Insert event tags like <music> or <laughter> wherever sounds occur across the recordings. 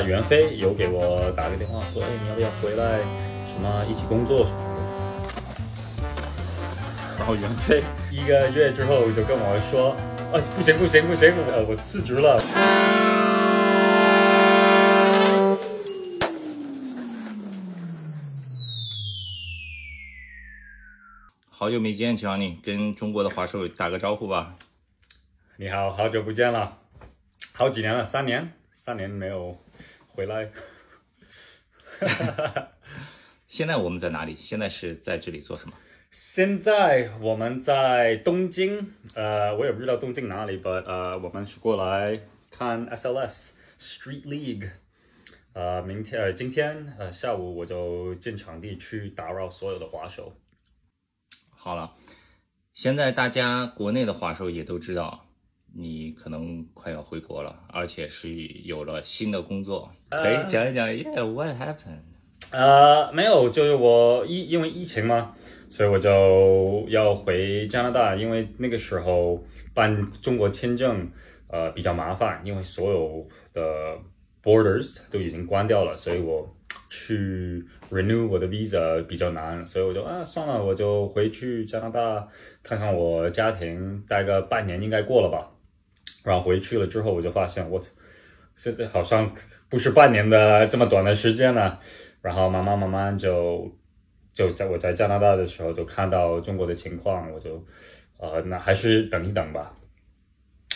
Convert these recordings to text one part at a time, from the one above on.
大袁飞有给我打个电话说，哎，你要不要回来，什么一起工作什么的。然后袁飞一个月之后就跟我说，啊，不行不行不行，我我辞职了。好久没见，Johnny，跟中国的华硕打个招呼吧。你好，好久不见了，好几年了，三年，三年没有回来。<laughs> 现在我们在哪里？现在是在这里做什么？现在我们在东京，呃，我也不知道东京哪里，but 呃，我们是过来看 SLS Street League。呃，明天呃，今天呃下午我就进场地去打扰所有的滑手。好了，现在大家国内的滑手也都知道，你可能快要回国了，而且是有了新的工作，可以讲一讲。Yeah，what happened？呃，没有，就是我疫因为疫情嘛，所以我就要回加拿大，因为那个时候办中国签证呃比较麻烦，因为所有的 borders 都已经关掉了，所以我。去 renew 我的 visa 比较难，所以我就啊算了，我就回去加拿大看看我家庭，待个半年应该过了吧。然后回去了之后，我就发现我现在好像不是半年的这么短的时间了。然后慢慢慢慢就就在我在加拿大的时候就看到中国的情况，我就呃那还是等一等吧。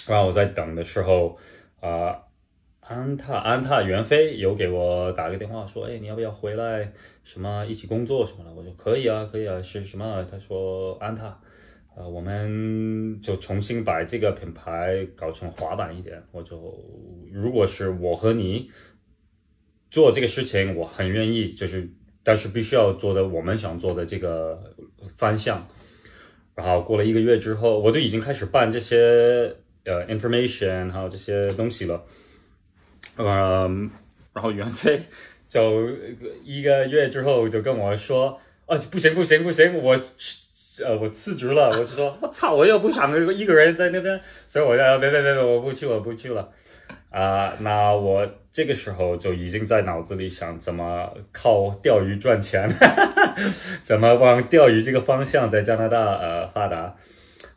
然后我在等的时候啊。安踏，安踏袁飞有给我打个电话说，哎，你要不要回来？什么一起工作什么的？我说可以啊，可以啊。是什么？他说安踏，呃，我们就重新把这个品牌搞成滑板一点。我就如果是我和你做这个事情，我很愿意，就是但是必须要做的我们想做的这个方向。然后过了一个月之后，我都已经开始办这些呃 information 还有这些东西了。嗯，然后袁飞就一个月之后就跟我说：“啊，不行不行不行，我呃我辞职了。”我就说：“我操，我又不想一个人在那边，所以我要别别别别，我不去我不去了。”啊，那我这个时候就已经在脑子里想怎么靠钓鱼赚钱，<laughs> 怎么往钓鱼这个方向在加拿大呃发达。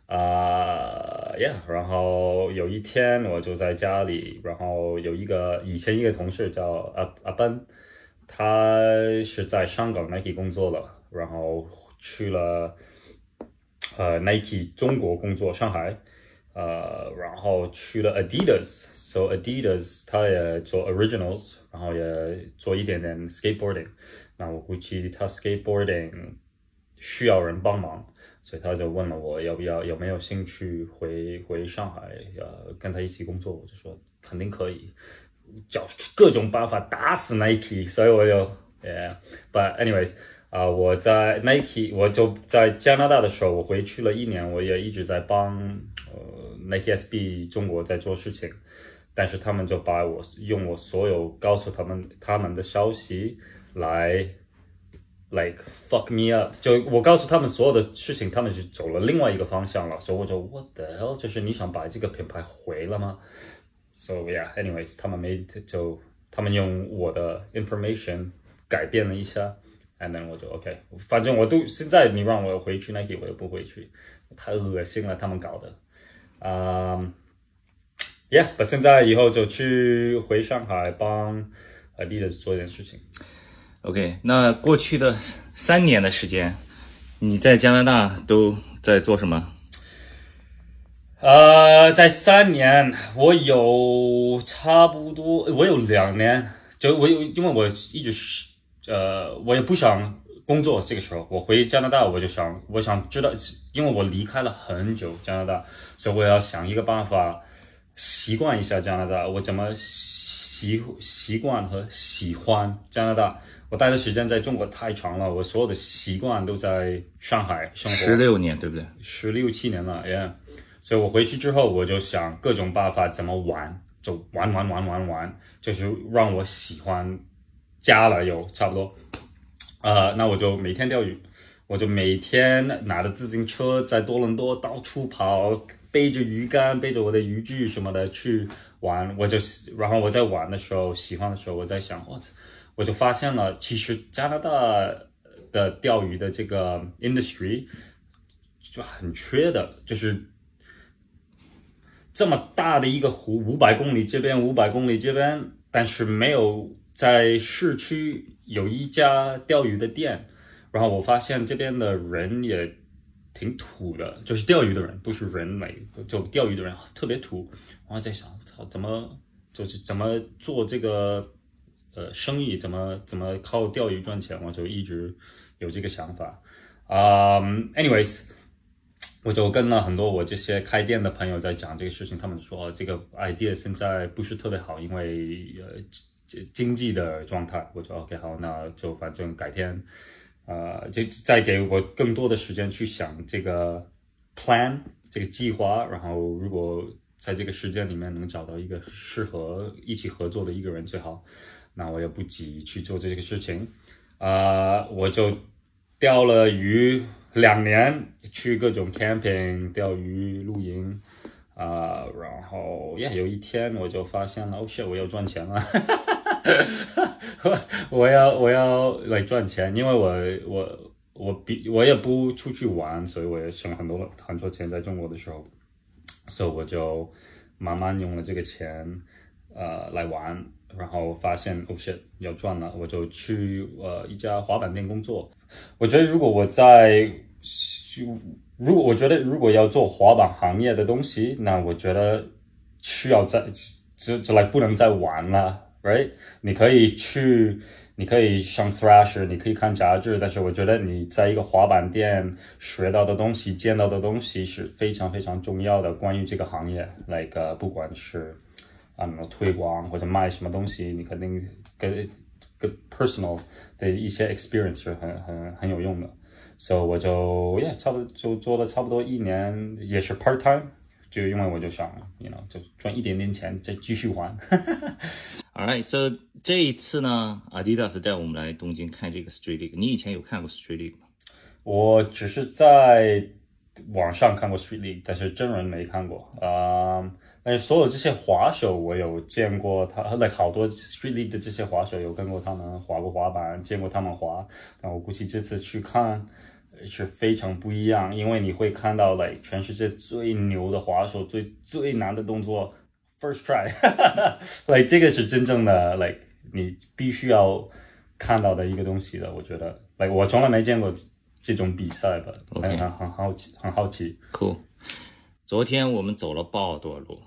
啊，Yeah，然后有一天我就在家里，然后有一个以前一个同事叫阿阿奔，他是在香港 Nike 工作了，然后去了呃 Nike 中国工作上海，呃，然后去了 Adidas，so Adidas 他也做 Originals，然后也做一点点 Skateboarding，那我估计他 Skateboarding 需要人帮忙。所以他就问了我要不要有没有兴趣回回上海，呃，跟他一起工作。我就说肯定可以，找各种办法打死 Nike。所以我就，Yeah，but anyways，啊，我在 Nike，我就在加拿大的时候，我回去了一年，我也一直在帮呃 Nike SB 中国在做事情，但是他们就把我用我所有告诉他们他们的消息来。Like fuck me up，就我告诉他们所有的事情，他们是走了另外一个方向了，所以我就 What the hell？就是你想把这个品牌毁了吗？So yeah，anyways，他们没就他们用我的 information 改变了一下，and then 我就 OK，反正我都现在你让我回去 Nike，我也不回去，太恶心了，他们搞的。嗯，Yeah，把现在以后就去回上海帮 Adidas 做一点事情。OK，那过去的三年的时间，你在加拿大都在做什么？呃，在三年，我有差不多，我有两年，就我有，因为我一直是，呃，我也不想工作。这个时候，我回加拿大，我就想，我想知道，因为我离开了很久加拿大，所以我要想一个办法习惯一下加拿大。我怎么习习惯和喜欢加拿大？我待的时间在中国太长了，我所有的习惯都在上海生活十六年，对不对？十六七年了，Yeah。所以我回去之后，我就想各种办法怎么玩，就玩玩玩玩玩，就是让我喜欢加了有差不多。呃，那我就每天钓鱼，我就每天拿着自行车在多伦多到处跑，背着鱼竿，背着我的渔具什么的去玩。我就然后我在玩的时候，喜欢的时候，我在想，我我就发现了，其实加拿大的钓鱼的这个 industry 就很缺的，就是这么大的一个湖，五百公里这边，五百公里这边，但是没有在市区有一家钓鱼的店。然后我发现这边的人也挺土的，就是钓鱼的人，不是人类，就钓鱼的人特别土。然后在想，我操，怎么就是怎么做这个呃生意，怎么怎么靠钓鱼赚钱？我就一直有这个想法。啊、a n y w a y s 我就跟了很多我这些开店的朋友在讲这个事情，他们说、这个 idea 现在不是特别好，因为呃经经济的状态。我就 OK 好，那就反正改天。呃，就再给我更多的时间去想这个 plan 这个计划，然后如果在这个时间里面能找到一个适合一起合作的一个人最好，那我也不急去做这个事情。啊、我就钓了鱼两年，去各种 camping 钓鱼、露营。啊、然后呀，有一天我就发现了，哦 shit，我要赚钱了。<laughs> 我要我要来赚钱，因为我我我比我也不出去玩，所以我也省很多很多钱在中国的时候，所以我就慢慢用了这个钱呃来玩，然后发现哦 shit 要赚了，我就去呃一家滑板店工作。我觉得如果我在如果我觉得如果要做滑板行业的东西，那我觉得需要在只只来不能再玩了。right？你可以去，你可以上 Thrash，你可以看杂志，但是我觉得你在一个滑板店学到的东西、见到的东西是非常非常重要的。关于这个行业，like、不管是啊推广或者卖什么东西，你肯定跟跟 personal 的一些 experience 是很很很有用的。so, 我就 yeah 差不多就做了差不多一年，也是 part time。就因为我就想，you know，就赚一点点钱，再继续还。<laughs> Alright, so 这一次呢，Adidas 带我们来东京看这个 Street League。你以前有看过 Street League 吗？我只是在网上看过 Street League，但是真人没看过。啊、um,，但是所有这些滑手我有见过他，like 好多 Street League 的这些滑手有跟过他们滑过滑板，见过他们滑。但我估计这次去看。是非常不一样，因为你会看到，like 全世界最牛的滑手，最最难的动作，first try，like <laughs> 这个是真正的，like 你必须要看到的一个东西的。我觉得，like 我从来没见过这种比赛的，很好奇，很好奇。Cool。昨天我们走了好多路，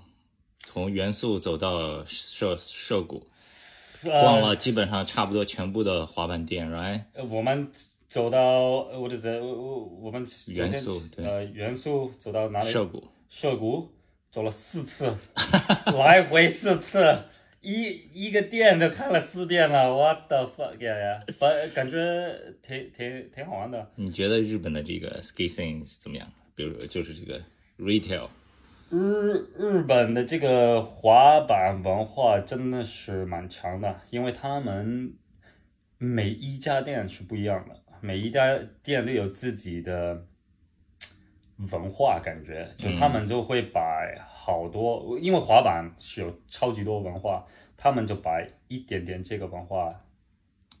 从元素走到涉涉谷，逛了基本上差不多全部的滑板店，right？呃，我们。走到我的在我我们元素对呃元素走到哪里？涉谷，涉谷走了四次，来回四次，一一个店都看了四遍了。What the fuck 呀呀！把感觉挺挺挺好玩的。你觉得日本的这个 ski scene 怎么样？比如就是这个 retail，日日本的这个滑板文化真的是蛮强的，因为他们每一家店是不一样的。每一家店都有自己的文化，感觉就他们就会把好多，因为滑板是有超级多文化，他们就把一点点这个文化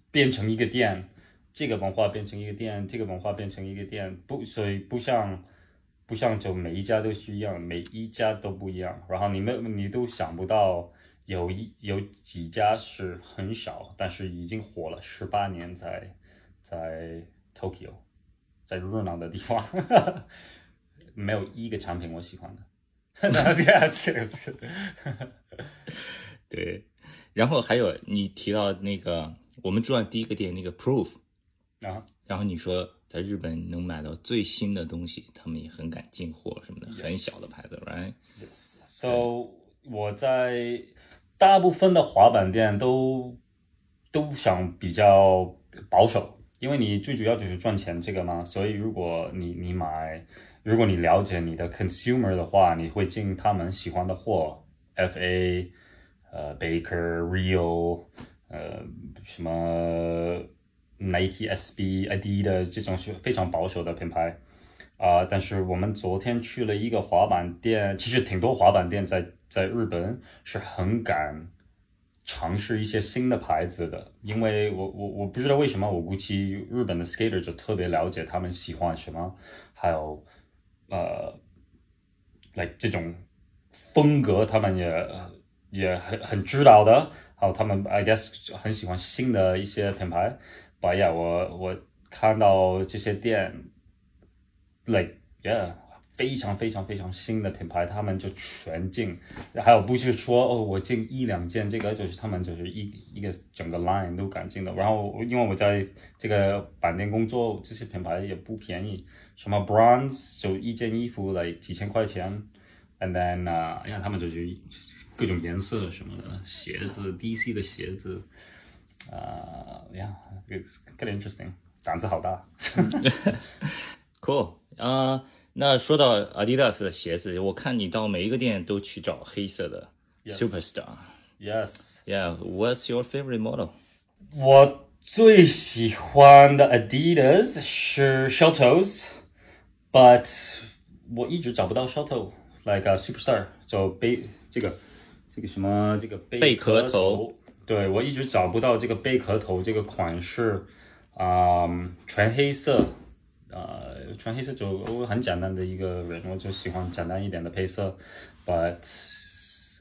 变成一个店，这个文化变成一个店，这个文化变成一个店，不，所以不像不像就每一家都是一样，每一家都不一样，然后你们你都想不到有一有几家是很少，但是已经火了十八年在。在 Tokyo，在热闹的地方，<laughs> 没有一个产品我喜欢的。<laughs> 对。然后还有你提到那个我们住的第一个店那个 Proof 啊，然后你说在日本能买到最新的东西，他们也很敢进货什么的.很小的牌子，right？So 我在大部分的滑板店都都想比较保守。因为你最主要就是赚钱这个嘛，所以如果你你买，如果你了解你的 consumer 的话，你会进他们喜欢的货，FA，呃，Baker、Real，呃，什么 Nike、SB、Adidas 这种是非常保守的品牌，啊、但是我们昨天去了一个滑板店，其实挺多滑板店在在日本是很敢尝试一些新的牌子的，因为我我我不知道为什么，我估计日本的 skater 就特别了解他们喜欢什么，还有呃，like 这种风格，他们也也很很知道的。还有他们 I guess 很喜欢新的一些品牌。But yeah，我我看到这些店，like yeah。非常非常非常新的品牌，他们就全进，还有不是说哦，我进一两件，这个就是他们就是一一个整个 line 都敢进的。然后因为我在这个板店工作，这些品牌也不便宜，什么 Bronze 就一件衣服来几千块钱，and then 啊、uh,，呀，他们就是各种颜色什么的鞋子，DC 的鞋子，啊、uh, 呀，it's kind of interesting，胆子好大。<laughs> Cool 啊、那说到 Adidas 的鞋子，我看你到每一个店都去找黑色的 Superstar。Yes。Yeah，what's your favorite model？我最喜欢的 Adidas 是 Shell Toes，but 我一直找不到 Shell Toe，like、uh, Superstar 就贝这个这个什么这个贝贝壳头，对我一直找不到这个贝壳头这个款式，啊、全黑色，呃，全黑色就我很简单的一个人，我就喜欢简单一点的配色，but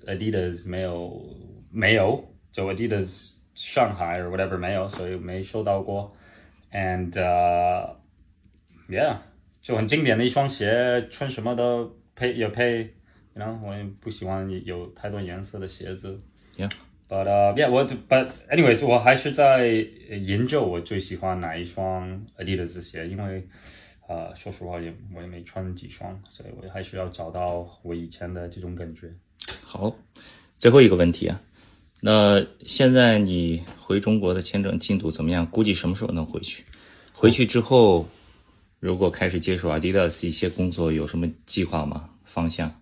Adidas 没有没有，就 Adidas 上海 or whatever 没有，所以没收到过，and、uh, yeah 就很经典的一双鞋，穿什么都配也配，然后我也不喜欢有太多颜色的鞋子。Yeah，But uh, yeah, 我 but anyways，我还是在研究我最喜欢哪一双 Adidas 鞋，因为呃，说实话也我也没穿几双，所以我还是要找到我以前的这种感觉。好，最后一个问题啊，那现在你回中国的签证进度怎么样？估计什么时候能回去？回去之后，如果开始接手 Adidas 一些工作，有什么计划吗？方向？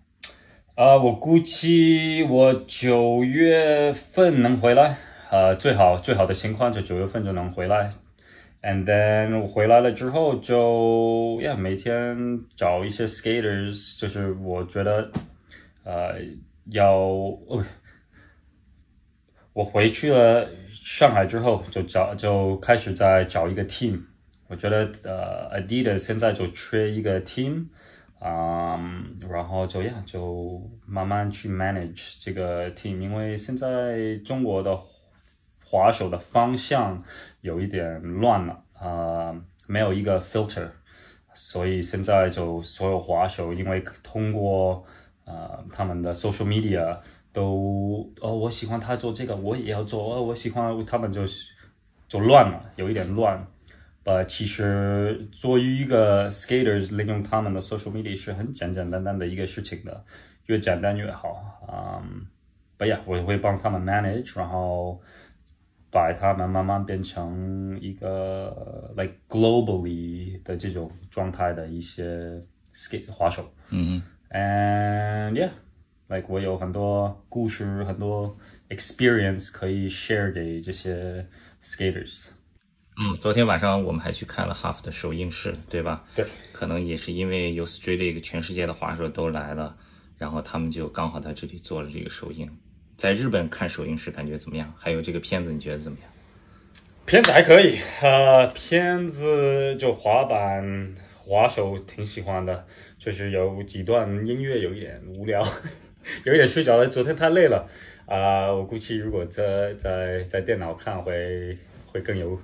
啊、我估计我九月份能回来，呃，最好最好的情况就九月份就能回来。And then 我回来了之后就呀，每天找一些 skaters，就是我觉得，呃，要哦，我回去了上海之后就找就开始在找一个 team。我觉得呃，Adidas 现在就缺一个 team。啊、然后就呀，就慢慢去 manage 这个 team，因为现在中国的滑手的方向有一点乱了，啊，没有一个 filter，所以现在就所有滑手因为通过呃他们的 social media 都哦，我喜欢他做这个，我也要做，哦，我喜欢他们就是就乱了，有一点乱。呃，其实作为一个 skaters 利用他们的 social media 是很简简单单的一个事情的，越简单越好。嗯，不呀，我会帮他们 manage，然后把他们慢慢变成一个 like globally 的这种状态的一些 skate 滑手。嗯 And yeah, like 我有很多故事，很多 experience 可以 share 给这些 skaters。嗯，昨天晚上我们还去看了 Half 的首映式，对吧？对，可能也是因为有 Street League 全世界的滑手都来了，然后他们就刚好在这里做了这个首映。在日本看首映式感觉怎么样？还有这个片子你觉得怎么样？片子还可以，呃，片子就滑板滑手挺喜欢的，就是有几段音乐有一点无聊，<laughs> 有一点睡着了。昨天太累了，啊、我估计如果在在在电脑看会会更有，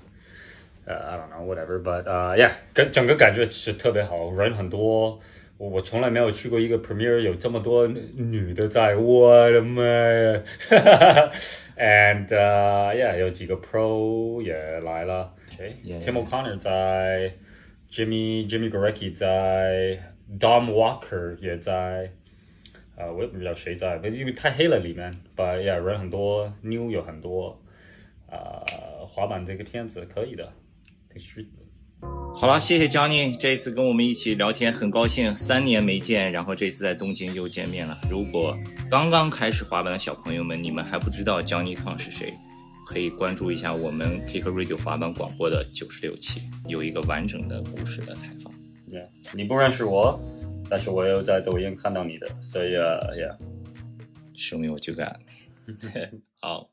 呃、i don't know whatever，but 啊、yeah，跟整个感觉是特别好，人很多。我我从来没有去过一个 premiere 有这么多女的在，我的妈呀！And uh, yeah，有几个 pro 也来了。谁 Yeah, Tim. O'Connor 在，Jimmy Jimmy Gorecki 在，Dom Walker 也在。呃，我也不知道谁在，因为太黑了里面。But yeah，人很多，new 有很多。呃，滑板这个片子可以的，挺 street 的。好了，谢谢 Johnny 这一次跟我们一起聊天，很高兴，三年没见，然后这次在东京又见面了。如果刚刚开始滑板的小朋友们，你们还不知道 Johnny Tang 是谁，可以关注一下我们 Kick Radio 滑板广播的九十六期，有一个完整的故事的采访。Yeah，你不认识我，但是我有在抖音看到你的，所以呃，Yeah，说明我就干。<laughs> 好，